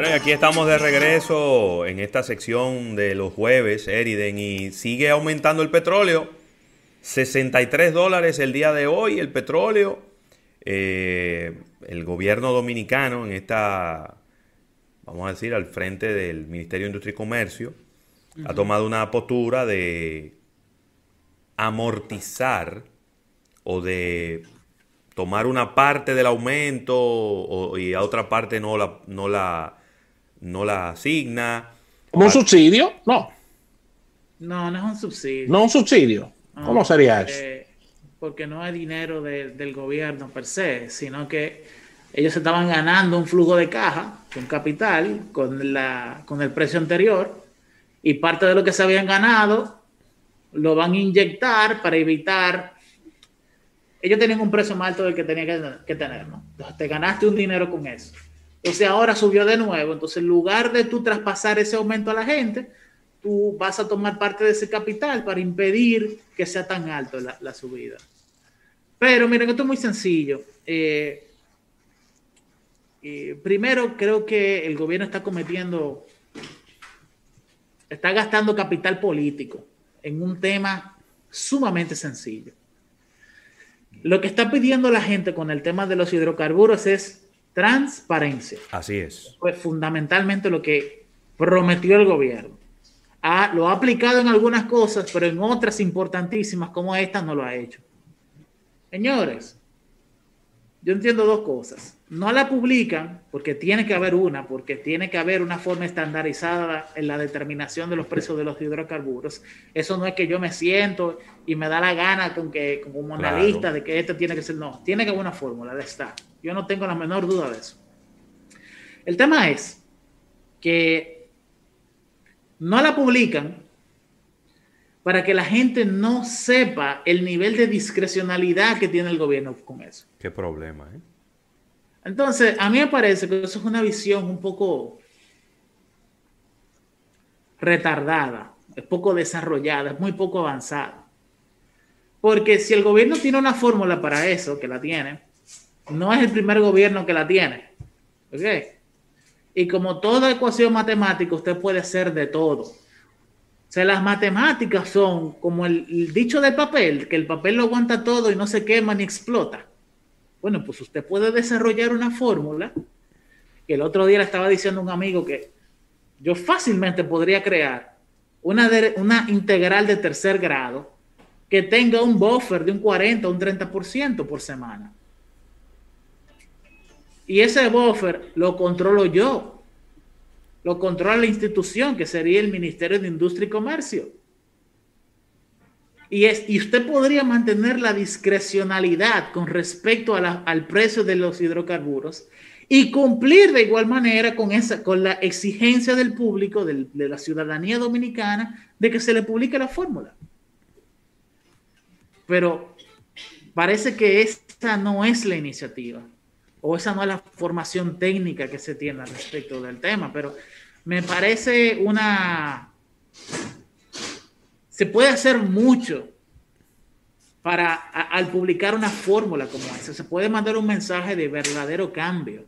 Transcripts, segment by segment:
Bueno, y aquí estamos de regreso en esta sección de los jueves, Eriden, y sigue aumentando el petróleo. 63 dólares el día de hoy el petróleo. Eh, el gobierno dominicano en esta, vamos a decir, al frente del Ministerio de Industria y Comercio, ha tomado una postura de amortizar o de tomar una parte del aumento y a otra parte no la, no la, no la asigna. ¿Como un subsidio? No. No, no es un subsidio. No un subsidio. ¿Cómo sería eso? Porque no hay dinero del gobierno per se, sino que ellos estaban ganando un flujo de caja, un capital, con, la, con el precio anterior, y parte de lo que se habían ganado lo van a inyectar para evitar. Ellos tenían un precio más alto del que tenían que, tener, ¿no? Entonces te ganaste un dinero con eso. Entonces ahora subió de nuevo. Entonces, en lugar de tú traspasar ese aumento a la gente, tú vas a tomar parte de ese capital para impedir que sea tan alto la, subida. Pero miren, esto es muy sencillo. Eh, eh, primero, creo que el gobierno está cometiendo, está gastando capital político en un tema sumamente sencillo. Lo que está pidiendo la gente con el tema de los hidrocarburos es transparencia. Así es. Pues fundamentalmente lo que prometió el gobierno lo ha aplicado en algunas cosas, pero en otras importantísimas como esta no lo ha hecho. Señores, yo entiendo dos cosas. No la publican porque tiene que haber una, porque tiene que haber una forma estandarizada en la determinación de los precios de los hidrocarburos. Eso no es que yo me siento y me da la gana con que como analista de que esto tiene que ser, no, tiene que haber una fórmula de esta. Yo no tengo la menor duda de eso. El tema es que no la publican para que la gente no sepa el nivel de discrecionalidad que tiene el gobierno con eso. Qué problema, ¿eh? Entonces, a mí me parece que eso es una visión un poco retardada, es poco desarrollada, es muy poco avanzada. Porque si el gobierno tiene una fórmula para eso, que la tiene, no es el primer gobierno que la tiene. ¿Ok? Y como toda ecuación matemática, usted puede hacer de todo. O sea, las matemáticas son como el, dicho del papel, que el papel lo aguanta todo y no se quema ni explota. Bueno, pues usted puede desarrollar una fórmula, que el otro día le estaba diciendo a un amigo que yo fácilmente podría crear una, una integral de tercer grado que tenga un buffer de un 40 o un 30% por semana. Y ese buffer lo controlo yo. Lo controla la institución, que sería el Ministerio de Industria y Comercio. Y, es, y usted podría mantener la discrecionalidad con respecto al precio de los hidrocarburos y cumplir de igual manera con, esa, con la exigencia del público, de la ciudadanía dominicana, de que se le publique la fórmula. Pero parece que esta no es la iniciativa o esa no es la formación técnica que se tiene al respecto del tema, pero me parece una... Se puede hacer mucho para, al publicar una fórmula como esa, se puede mandar un mensaje de verdadero cambio.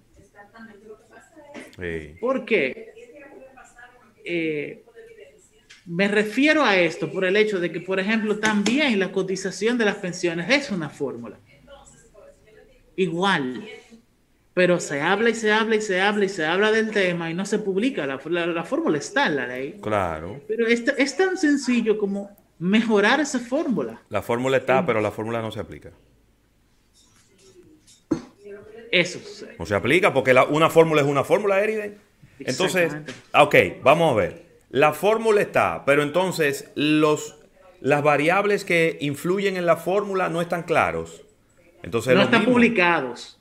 ¿Por qué? Eh, me refiero a esto por el hecho de que, por ejemplo, también la cotización de las pensiones es una fórmula. Igual pero se habla y se habla y se habla y se habla del tema y no se publica. La, fórmula está en la ley. Claro. Pero es, es tan sencillo como mejorar esa fórmula. La fórmula está, pero la fórmula no se aplica. Eso. No se aplica porque una fórmula es una fórmula, Eriden. Entonces, ok, vamos a ver. La fórmula está, pero entonces los, las variables que influyen en la fórmula no están claros. Entonces, no están publicados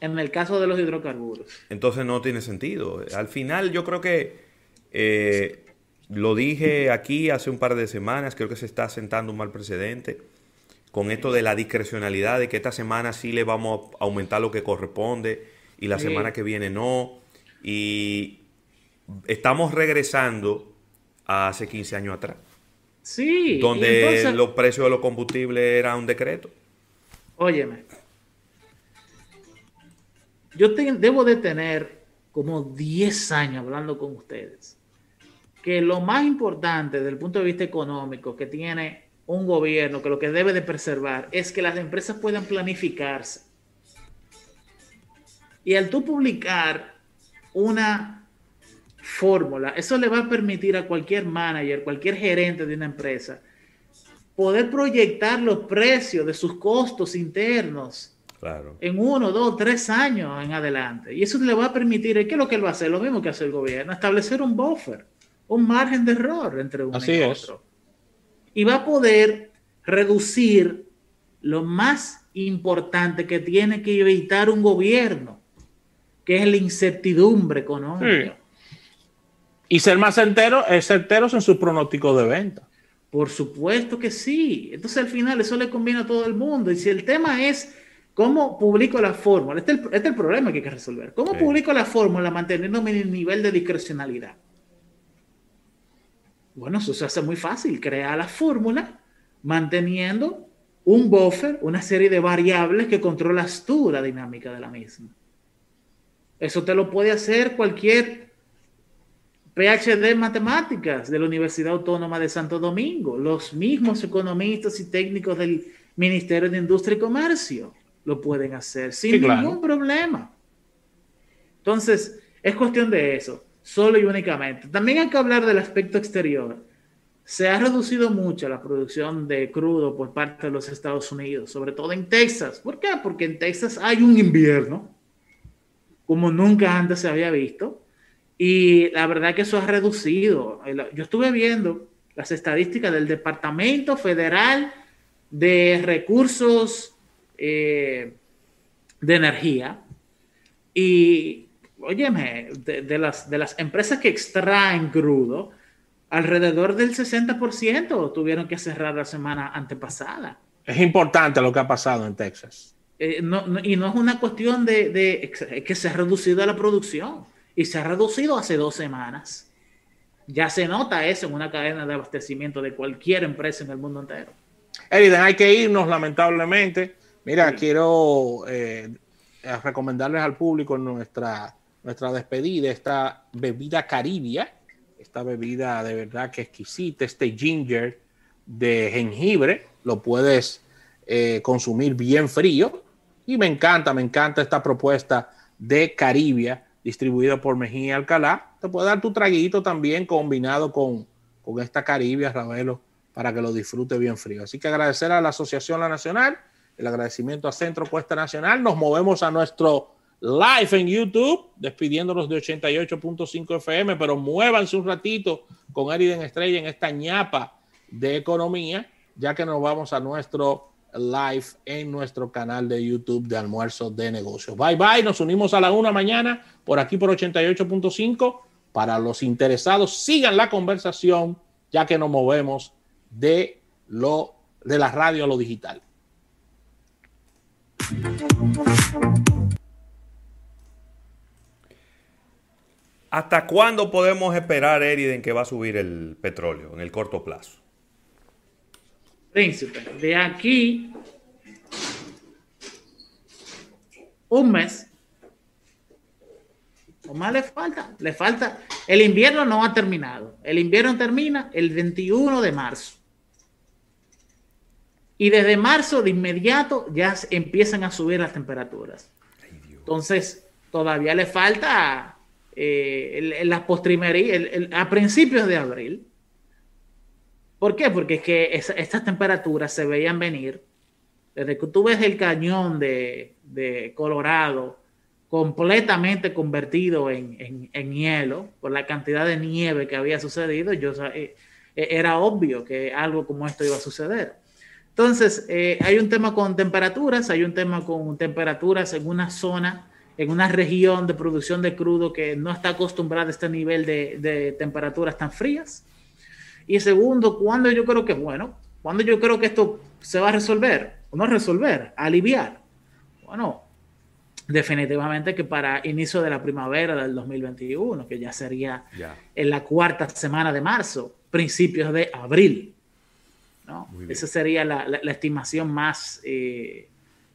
en el caso de los hidrocarburos. Entonces no tiene sentido. Al final yo creo que eh, lo dije aquí hace un par de semanas, creo que se está sentando un mal precedente con esto de la discrecionalidad, de que esta semana sí le vamos a aumentar lo que corresponde y la semana que viene no. Y estamos regresando a hace 15 años atrás. Sí. Donde los precios de los combustibles eran un decreto. Óyeme, yo debo de tener como 10 años hablando con ustedes que lo más importante desde el punto de vista económico que tiene un gobierno, que lo que debe de preservar, es que las empresas puedan planificarse. Y al tú publicar una fórmula, eso le va a permitir a cualquier manager, cualquier gerente de una empresa, poder proyectar los precios de sus costos internos claro. en uno, dos, tres años en adelante. Y eso le va a permitir, ¿qué es lo que él va a hacer? Lo mismo que hace el gobierno, establecer un buffer un margen de error entre uno y otro. Y va a poder reducir lo más importante que tiene que evitar un gobierno, que es la incertidumbre económica. Y ser más certeros, certeros en sus pronósticos de venta. Por supuesto que sí. Entonces al final eso le conviene a todo el mundo. Y si el tema es cómo publico la fórmula, este, este es el, problema que hay que resolver. ¿Cómo publico la fórmula manteniendo mi nivel de discrecionalidad? Bueno, eso se hace muy fácil, crea la fórmula manteniendo un buffer, una serie de variables que controlas tú la dinámica de la misma. Eso te lo puede hacer cualquier PhD en matemáticas de la Universidad Autónoma de Santo Domingo, los mismos economistas y técnicos del Ministerio de Industria y Comercio lo pueden hacer sin ningún problema. Entonces, es cuestión de eso solo y únicamente. También hay que hablar del aspecto exterior. Se ha reducido mucho la producción de crudo por parte de los Estados Unidos, sobre todo en Texas. ¿Por qué? Porque en Texas hay un invierno como nunca antes se había visto. Y la verdad que eso ha reducido. Yo estuve viendo las estadísticas del Departamento Federal de Recursos eh, de Energía y óyeme, de, las, de las empresas que extraen crudo, alrededor del 60% tuvieron que cerrar la semana antepasada. Es importante lo que ha pasado en Texas. Eh, y no es una cuestión de, que se ha reducido la producción y se ha reducido hace dos semanas. Ya se nota eso en una cadena de abastecimiento de cualquier empresa en el mundo entero. Eriden, hay que irnos lamentablemente. Mira, quiero eh, recomendarles al público nuestra nuestra despedida, esta bebida caribia, esta bebida de verdad que exquisita, este ginger de jengibre, lo puedes eh, consumir bien frío. Y me encanta, me encanta esta propuesta de Caribia, distribuida por Mejía Alcalá. Te puede dar tu traguito también combinado con, con esta Caribia, Ravelo, para que lo disfrute bien frío. Así que agradecer a la Asociación La Nacional, el agradecimiento a Centro Cuesta Nacional. Nos movemos a nuestro live en YouTube, despidiéndonos de 88.5 FM, pero muévanse un ratito con Eriden Estrella en esta ñapa de economía, ya que nos vamos a nuestro live en nuestro canal de YouTube de Almuerzo de Negocios. Bye bye, nos unimos a la una mañana por aquí por 88.5. Para los interesados, sigan la conversación, ya que nos movemos de lo de la radio a lo digital. ¿Hasta cuándo podemos esperar, Eriden, que va a subir el petróleo en el corto plazo? Príncipe, de aquí un mes. ¿O más le falta? Le falta. El invierno no ha terminado. El invierno termina el 21 de marzo. Y desde marzo de inmediato ya empiezan a subir las temperaturas. Entonces, todavía le falta eh, postrimerías, a principios de abril. ¿Por qué? Porque es que estas temperaturas se veían venir desde que tú ves el cañón de, Colorado completamente convertido en, hielo por la cantidad de nieve que había sucedido, yo, eh, era obvio que algo como esto iba a suceder. Entonces, hay un tema con temperaturas, hay un tema con temperaturas en una zona en una región de producción de crudo que no está acostumbrada a este nivel de, temperaturas tan frías. Y segundo, cuando yo creo que, bueno, cuando yo creo que esto se va a resolver, o no resolver, aliviar. Bueno, definitivamente que para inicio de la primavera del 2021, que ya sería en la cuarta semana de marzo, principios de abril. ¿No? Esa sería la, estimación más, eh,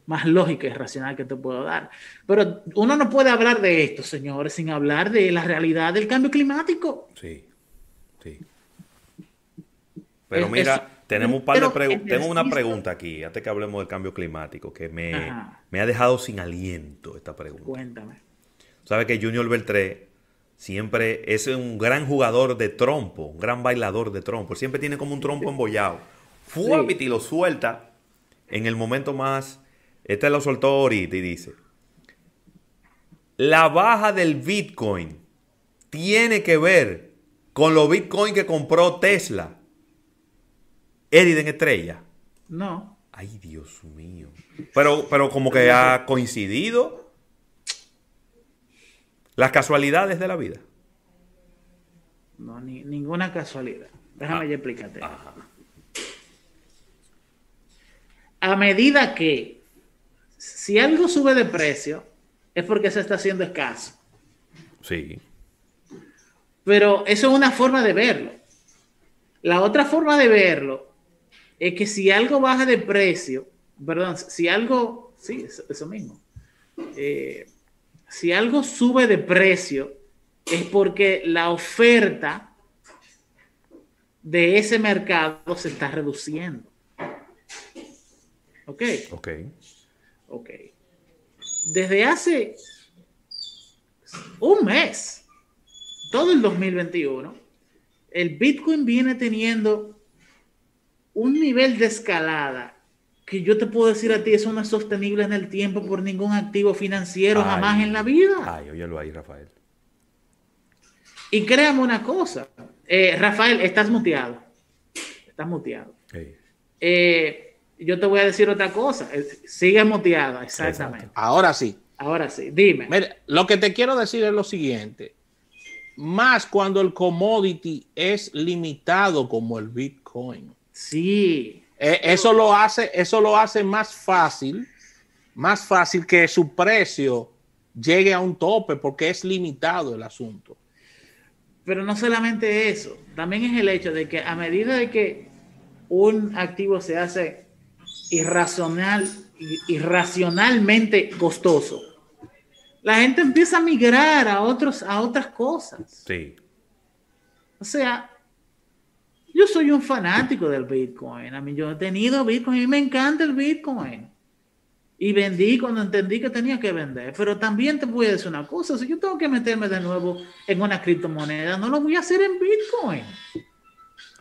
más lógica y racional que te puedo dar. Pero uno no puede hablar de esto, señores, sin hablar de la realidad del cambio climático. Sí, sí. Pero mira, tenemos un par de preguntas. Tengo una pregunta aquí, antes que hablemos del cambio climático, que me, me ha dejado sin aliento esta pregunta. Cuéntame. Sabe que Junior Beltré siempre es un gran jugador de trompo, un gran bailador de trompo. Siempre tiene como un trompo embollado. Fuapiti y lo suelta en el momento más este lo soltó ahorita y dice, la baja del Bitcoin tiene que ver con los Bitcoin que compró Tesla. Eriden Estrella. No. Ay, Dios mío. Pero, pero como que ha coincidido las casualidades de la vida. No, ni, ninguna casualidad. Déjame ah, ya explicarte. A medida que si algo sube de precio, es porque se está haciendo escaso. Sí. Pero eso es una forma de verlo. La otra forma de verlo es que si algo baja de precio, perdón, si algo, sí, eso, mismo. Eh, si algo sube de precio, es porque la oferta de ese mercado se está reduciendo. ¿Ok? Ok. Ok. Desde hace un mes, todo el 2021, el Bitcoin viene teniendo un nivel de escalada que yo te puedo decir a ti, eso no es sostenible en el tiempo por ningún activo financiero jamás en la vida. Ay, óyelo ahí, Rafael. Y créame una cosa, eh, Rafael, estás muteado. Estás muteado. Eh, yo te voy a decir otra cosa. Eh, sigue moteada, exactamente. Ahora sí. Ahora sí, dime. lo que te quiero decir es lo siguiente. Más cuando el commodity es limitado como el Bitcoin. Sí. Eh, eso lo hace, eso lo hace más fácil, más fácil que su precio llegue a un tope porque es limitado el asunto. Pero no solamente eso, también es el hecho de que a medida de que un activo se hace irracional, irracionalmente costoso, la gente empieza a migrar a, otros, a otras cosas. Sí. O sea, yo soy un fanático del Bitcoin. A mí yo he tenido Bitcoin y me encanta el Bitcoin. Y vendí cuando entendí que tenía que vender. Pero también te voy a decir una cosa. Si yo tengo que meterme de nuevo en una criptomoneda, no lo voy a hacer en Bitcoin.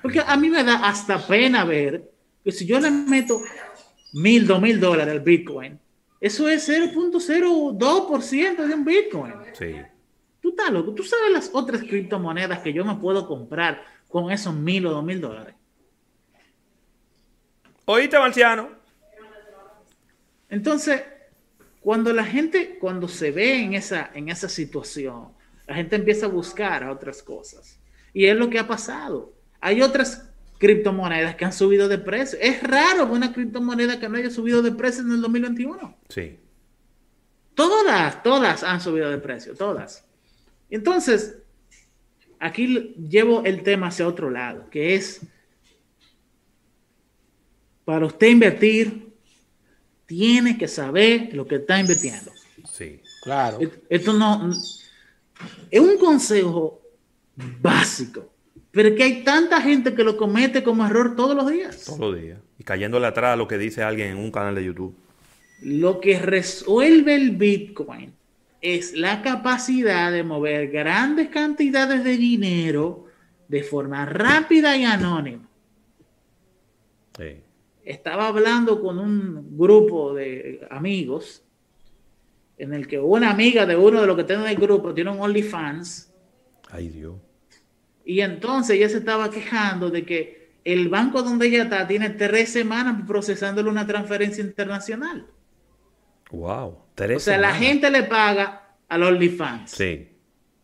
Porque a mí me da hasta pena ver que si yo le meto mil, dos mil dólares el Bitcoin. Eso es 0.02% de un Bitcoin. Sí. Tú estás loco. Tú sabes las otras criptomonedas que yo me puedo comprar con esos mil o dos mil dólares. Oíste, Marciano. Entonces, cuando la gente, cuando se ve en esa, en esa situación, la gente empieza a buscar a otras cosas. Y es lo que ha pasado. Hay otras criptomonedas que han subido de precio. Es raro una criptomoneda que no haya subido de precio en el 2021. Sí. Todas, todas han subido de precio, todas. Entonces, aquí llevo el tema hacia otro lado, que es, para usted invertir, tiene que saber lo que está invirtiendo. Sí, claro. Esto no, es un consejo básico pero es que hay tanta gente que lo comete como error todos los días. Todos los días. Y cayéndole atrás a lo que dice alguien en un canal de YouTube. Lo que resuelve el Bitcoin es la capacidad de mover grandes cantidades de dinero de forma rápida y anónima. Estaba hablando con un grupo de amigos en el que una amiga de uno de los que tienen el grupo tiene un OnlyFans. Ay Dios y entonces ella se estaba quejando de que el banco donde ella está tiene tres semanas procesándole una transferencia internacional. Wow, O sea, la gente le paga a los OnlyFans. Sí.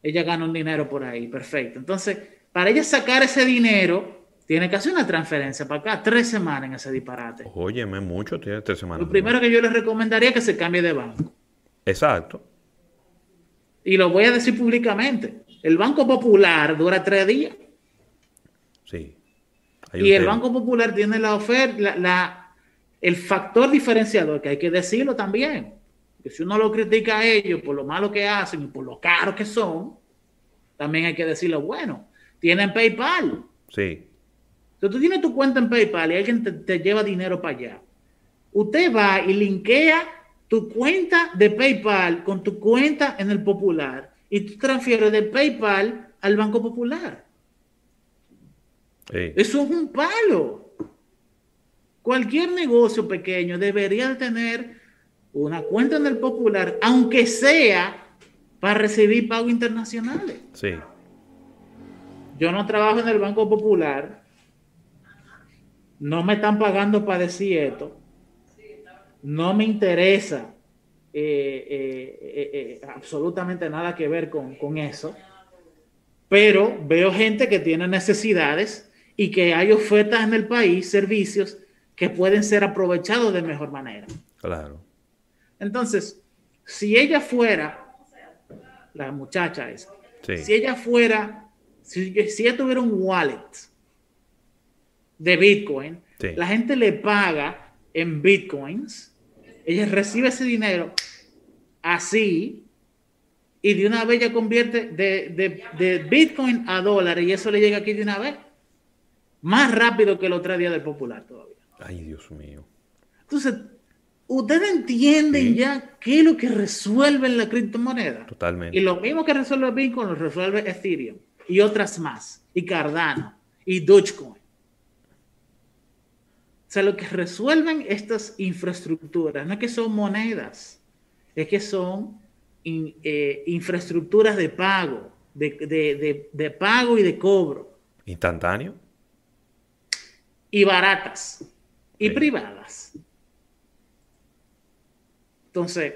Ella gana un dinero por ahí, perfecto. Entonces, para ella sacar ese dinero, tiene que hacer una transferencia para acá, tres semanas en ese disparate. Óyeme, mucho, tiene tres semanas. Lo primero que yo le recomendaría es que se cambie de banco. Exacto. Y lo voy a decir públicamente. El Banco Popular dura tres días. Sí. Y el Banco Popular tiene la oferta, la, el factor diferenciador, que hay que decirlo también, que si uno lo critica a ellos por lo malo que hacen y por lo caro que son, también hay que decirlo bueno. Tienen PayPal. Sí. Entonces tú tienes tu cuenta en PayPal y alguien te, te lleva dinero para allá. Usted va y linkea tu cuenta de PayPal con tu cuenta en el Popular y tú transfieres de PayPal al Banco Popular. Eso es un palo. Cualquier negocio pequeño debería de tener una cuenta en el Popular, aunque sea para recibir pagos internacionales. Sí. Yo no trabajo en el Banco Popular. No me están pagando para decir esto. No me interesa eh, eh, eh, absolutamente nada que ver con, con eso. Pero veo gente que tiene necesidades y que hay ofertas en el país, servicios que pueden ser aprovechados de mejor manera. Claro. Entonces, si ella fuera, la muchacha esa, Sí. si ella fuera, si, si ella tuviera un wallet de Bitcoin, Sí. la gente le paga en Bitcoins, ella recibe ese dinero así y de una vez ella convierte de, de- de Bitcoin a dólares y eso le llega aquí de una vez. Más rápido que el otro día del Popular todavía. Ay, Dios mío. Entonces, ustedes entienden Sí. ya qué es lo que resuelve la criptomoneda. Totalmente. Y lo mismo que resuelve Bitcoin lo resuelve Ethereum y otras más, y Cardano y Dogecoin. O sea, lo que resuelven estas infraestructuras no es que son monedas, es que son in- eh, infraestructuras de pago, de, de- de- de pago y de cobro, Instantáneo. y baratas y Sí. privadas. Entonces,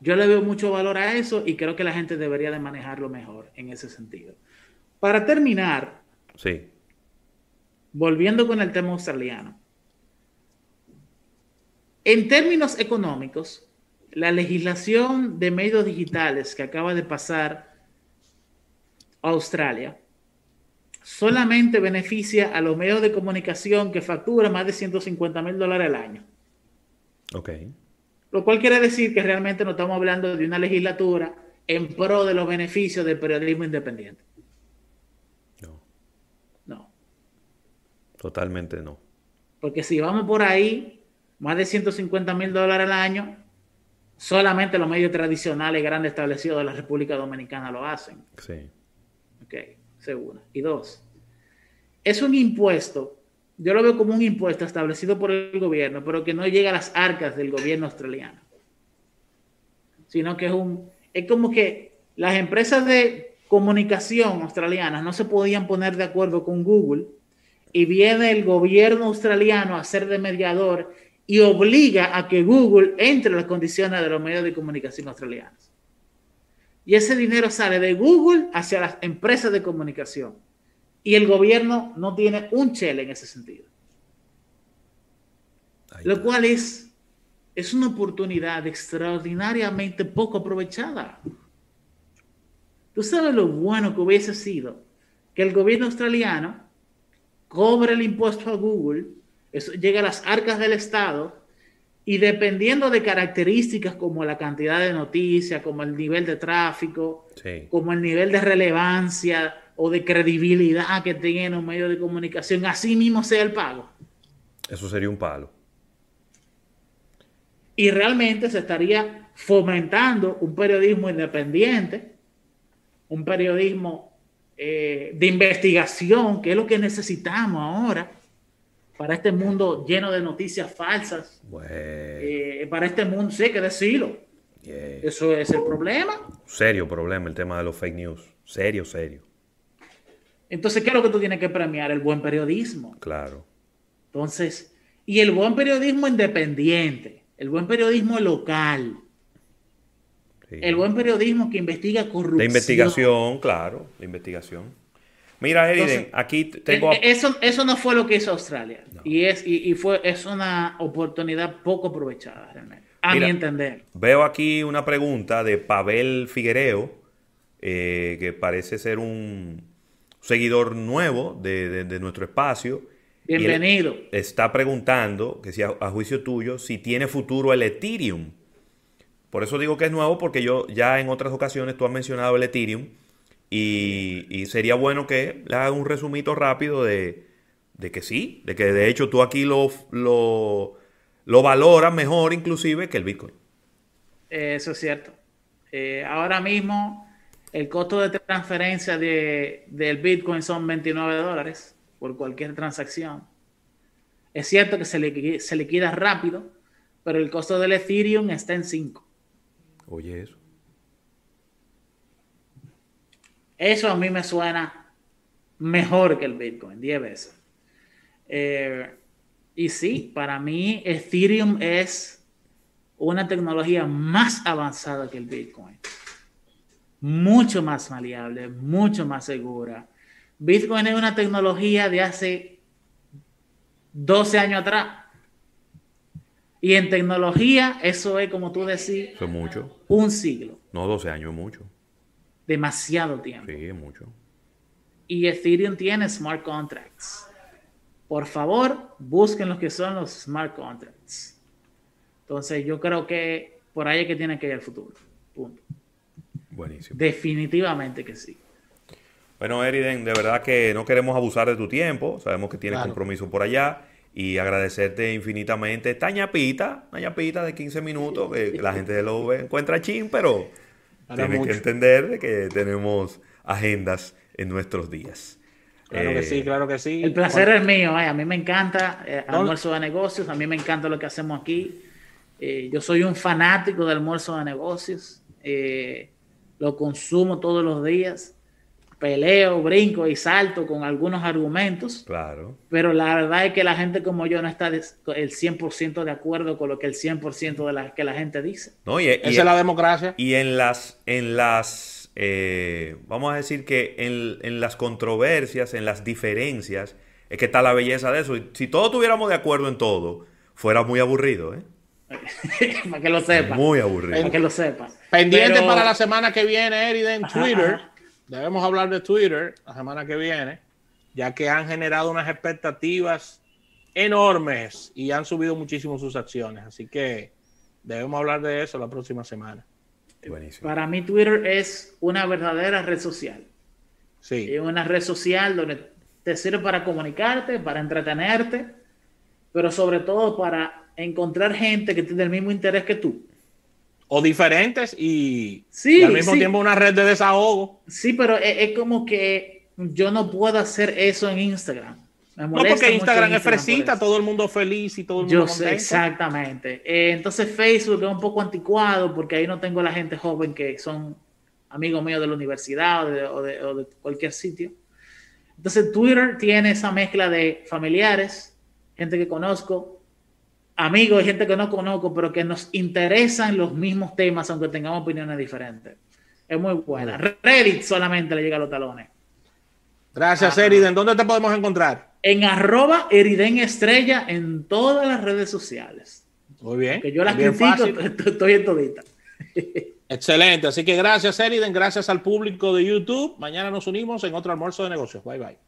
yo le veo mucho valor a eso y creo que la gente debería de manejarlo mejor en ese sentido. Para terminar, Sí. Volviendo con el tema australiano. En términos económicos, la legislación de medios digitales que acaba de pasar a Australia solamente beneficia a los medios de comunicación que facturan más de 150 mil dólares al año. Ok. Lo cual quiere decir que realmente no estamos hablando de una legislatura en pro de los beneficios del periodismo independiente. No. No. Totalmente no. Porque si vamos por ahí, más de 150 mil dólares al año, solamente los medios tradicionales grandes establecidos de la República Dominicana lo hacen. Sí. Ok, segura. Y dos, es un impuesto, yo lo veo como un impuesto establecido por el gobierno, pero que no llega a las arcas del gobierno australiano. Sino que es un, es como que las empresas de comunicación australianas no se podían poner de acuerdo con Google y viene el gobierno australiano a ser de mediador y obliga a que Google entre en las condiciones de los medios de comunicación australianos. Y ese dinero sale de Google hacia las empresas de comunicación. Y el gobierno no tiene un chele en ese sentido. Lo cual es, es una oportunidad extraordinariamente poco aprovechada. Tú sabes lo bueno que hubiese sido que el gobierno australiano cobre el impuesto a Google, eso llega a las arcas del Estado y dependiendo de características como la cantidad de noticias, como el nivel de tráfico, Sí. como el nivel de relevancia o de credibilidad que tiene un medio de comunicación, así mismo sea el pago. Eso sería un palo. Y realmente se estaría fomentando un periodismo independiente, un periodismo eh, de investigación, que es lo que necesitamos ahora para este mundo lleno de noticias falsas, Bueno. eh, para este mundo, sí, hay que decirlo. yeah. Eso es el problema. Serio problema el tema de los fake news. Serio, serio. Entonces, ¿qué es lo que tú tienes que premiar? El buen periodismo. Claro. Entonces, y el buen periodismo independiente, el buen periodismo local, Sí. el buen periodismo que investiga corrupción. De investigación, claro. De investigación. Mira, Eriden, aquí tengo... Eh, eh, Eso, eso no fue lo que hizo Australia. Y, es, y, y fue, es una oportunidad poco aprovechada, realmente. A Mira, mi entender. Veo aquí una pregunta de Pavel Figuereo, eh, que parece ser un seguidor nuevo de, de- de nuestro espacio. Bienvenido. Está preguntando, que si a, a, juicio tuyo, si tiene futuro el Ethereum. Por eso digo que es nuevo, porque yo ya en otras ocasiones tú has mencionado el Ethereum. Y, sería bueno que le haga un resumito rápido de, de, que sí, de que de hecho tú aquí lo, lo, lo valoras mejor inclusive que el Bitcoin. Eso es cierto. Eh, ahora mismo el costo de transferencia de, del Bitcoin son 29 dólares por cualquier transacción. Es cierto que se, liquida, se liquida rápido, pero el costo del Ethereum está en 5. Oye, eso. Eso a mí me suena mejor que el Bitcoin, 10 veces. Eh, y sí, para mí Ethereum es una tecnología más avanzada que el Bitcoin. Mucho más maleable, mucho más segura. Bitcoin es una tecnología de hace 12 años atrás. Y en tecnología, eso es como tú decís, eso es mucho. un siglo. No, 12 años es mucho. Demasiado tiempo. Sí, es mucho. Y Ethereum tiene smart contracts. Por favor, busquen lo que son los smart contracts. Entonces, yo creo que por ahí es que tiene que ir el futuro. Punto. Buenísimo. Definitivamente que sí. Bueno, Eriden, de verdad que no queremos abusar de tu tiempo. Sabemos que tienes claro. compromiso por allá. Y agradecerte infinitamente esta ñapita, una ñapita de 15 minutos, que la gente lo encuentra chin, pero Para tiene mucho. que entender de que tenemos agendas en nuestros días. Claro eh, que sí, claro que sí. El placer bueno. es mío, eh. a mí me encanta eh, almuerzo de negocios, a mí me encanta lo que hacemos aquí. Eh, yo soy un fanático del almuerzo de negocios, eh, lo consumo todos los días, peleo, brinco y salto con algunos argumentos. Claro. Pero la verdad es que la gente como yo no está el 100% de acuerdo con lo que el 100% de la que la gente dice. No, y, y, Esa es la democracia. Y en las, en las eh, vamos a decir que en, en, las controversias, en las diferencias, es que está la belleza de eso. Y si todos estuviéramos de acuerdo en todo, fuera muy aburrido, ¿eh? para que lo sepa. Muy aburrido. Para que lo sepa. Pendiente Pero... para la semana que viene, Eriden, en Twitter. Ajá. Debemos hablar de Twitter la semana que viene, ya que han generado unas expectativas enormes y han subido muchísimo sus acciones. Así que debemos hablar de eso la próxima semana. Buenísimo. Para mí Twitter es una verdadera red social. Sí. Es una red social donde te sirve para comunicarte, para entretenerte, pero sobre todo para encontrar gente que tiene el mismo interés que tú. O diferentes y, sí, y al mismo sí. tiempo una red de desahogo. Sí, pero es, es, como que yo no puedo hacer eso en Instagram. no, porque Instagram, es fresita, todo el mundo feliz y todo el mundo Yo contento. sé, exactamente. Eh, entonces Facebook es un poco anticuado porque ahí no tengo la gente joven que son amigos míos de la universidad o de, o de, o de cualquier sitio. Entonces Twitter tiene esa mezcla de familiares, gente que conozco, amigos y gente que no conozco, pero que nos interesan los mismos temas, aunque tengamos opiniones diferentes. Es muy buena. Reddit solamente le llega a los talones. Gracias, Ajá. Eriden. ¿Dónde te podemos encontrar? En arroba Eriden Estrella en todas las redes sociales. Muy bien. Que yo las critico, estoy en todita. Excelente. Así que gracias, Eriden. Gracias al público de YouTube. Mañana nos unimos en otro almuerzo de negocios. Bye, bye.